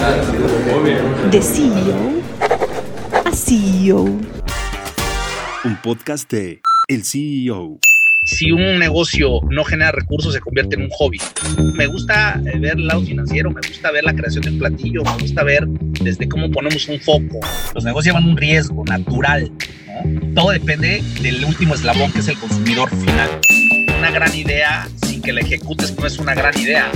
De CEO a CEO. Un podcast de El CEO. Si un negocio no genera recursos, se convierte en un hobby. Me gusta eh, ver el lado financiero, me gusta ver la creación de un platillo, me gusta ver desde cómo ponemos un foco. Los negocios llevan un riesgo natural. Todo depende del último eslabón, que es el consumidor final. Una gran idea, sin que la ejecutes, no es una gran idea.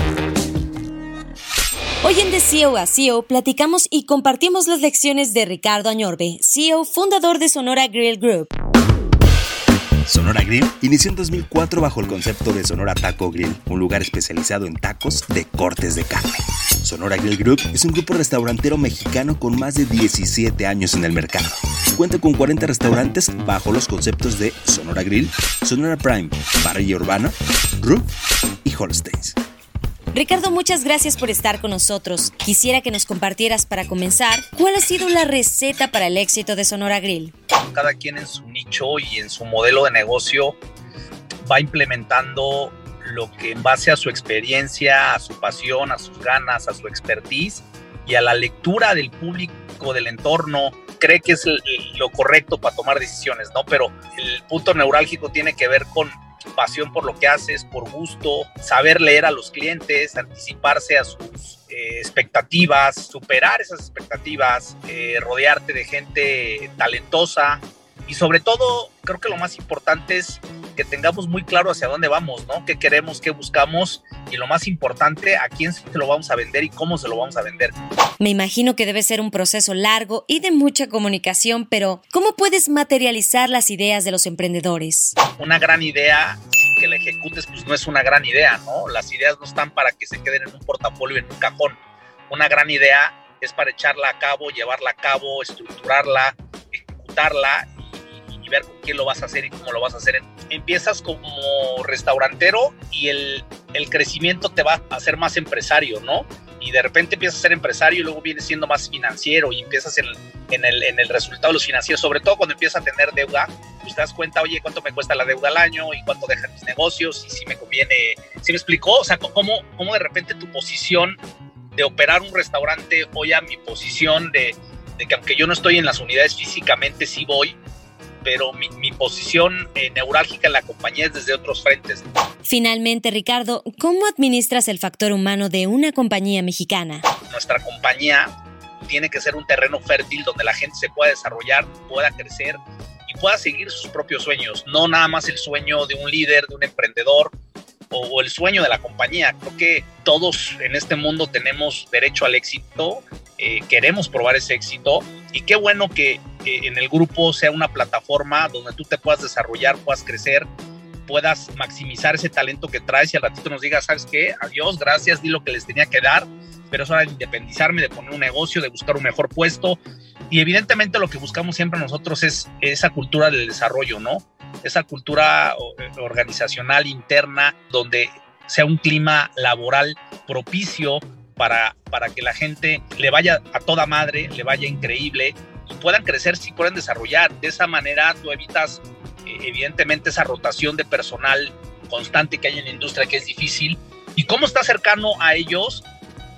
Hoy en De CEO a CEO platicamos y compartimos las lecciones de Ricardo Añorbe, CEO fundador de Sonora Grill Group. Sonora Grill inició en 2004 bajo el concepto de Sonora Taco Grill, un lugar especializado en tacos de cortes de carne. Sonora Grill Group es un grupo restaurantero mexicano con más de 17 años en el mercado. Cuenta con 40 restaurantes bajo los conceptos de Sonora Grill, Sonora Prime, Parrilla Urbana, Roof y Holsteins. Ricardo, muchas gracias por estar con nosotros. Quisiera que nos compartieras para comenzar cuál ha sido la receta para el éxito de Sonora Grill. Cada quien en su nicho y en su modelo de negocio va implementando lo que en base a su experiencia, a su pasión, a sus ganas, a su expertise y a la lectura del público, del entorno, cree que es lo correcto para tomar decisiones, ¿no? Pero el punto neurálgico tiene que ver con pasión por lo que haces, por gusto, saber leer a los clientes, anticiparse a sus eh, expectativas, superar esas expectativas, eh, rodearte de gente talentosa. Y sobre todo creo que lo más importante es que tengamos muy claro hacia dónde vamos, ¿no? ¿Qué queremos, qué buscamos? Y lo más importante, a quién se lo vamos a vender y cómo se lo vamos a vender. Me imagino que debe ser un proceso largo y de mucha comunicación, pero ¿cómo puedes materializar las ideas de los emprendedores? Una gran idea, sin que la ejecutes, pues no es una gran idea, ¿no? Las ideas no están para que se queden en un portafolio, en un cajón. Una gran idea es para echarla a cabo, llevarla a cabo, estructurarla, ejecutarla ver con quién lo vas a hacer y cómo lo vas a hacer. Empiezas como restaurantero y el, el crecimiento te va a hacer más empresario, ¿no? Y de repente empiezas a ser empresario y luego vienes siendo más financiero y empiezas en, en, el, en el resultado de los financieros, sobre todo cuando empiezas a tener deuda, pues te das cuenta, oye, ¿cuánto me cuesta la deuda al año? ¿Y cuánto dejan mis negocios? Y si me conviene, ¿sí me explicó? O sea, ¿cómo, cómo de repente tu posición de operar un restaurante hoy a mi posición de, de que aunque yo no estoy en las unidades físicamente, sí voy, pero mi, posición eh, neurálgica en la compañía es desde otros frentes. Finalmente, Ricardo, ¿cómo administras el factor humano de una compañía mexicana? Nuestra compañía tiene que ser un terreno fértil donde la gente se pueda desarrollar, pueda crecer y pueda seguir sus propios sueños, no nada más el sueño de un líder, de un emprendedor o, el sueño de la compañía. Creo que todos en este mundo tenemos derecho al éxito, eh, queremos probar ese éxito y qué bueno que en el grupo sea una plataforma donde tú te puedas desarrollar, puedas crecer, puedas maximizar ese talento que traes y al ratito nos digas, ¿sabes qué? Adiós, gracias, di lo que les tenía que dar, pero es hora de independizarme, de poner un negocio, de buscar un mejor puesto. Y evidentemente lo que buscamos siempre nosotros es esa cultura del desarrollo, ¿no? Esa cultura organizacional interna donde sea un clima laboral propicio para, para que la gente le vaya a toda madre, le vaya increíble y puedan crecer, si puedan desarrollar. De esa manera tú evitas eh, evidentemente esa rotación de personal constante que hay en la industria que es difícil. Y cómo está cercano a ellos,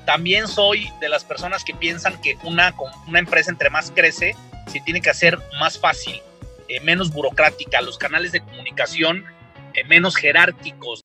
también soy de las personas que piensan que una, una empresa entre más crece, se tiene que hacer más fácil, eh, menos burocrática, los canales de comunicación eh, menos jerárquicos.